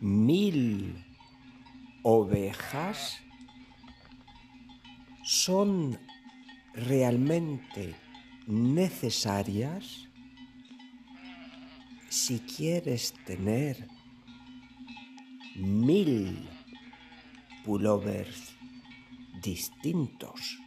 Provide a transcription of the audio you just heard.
Mil ovejas son realmente necesarias si quieres tener mil pullovers distintos.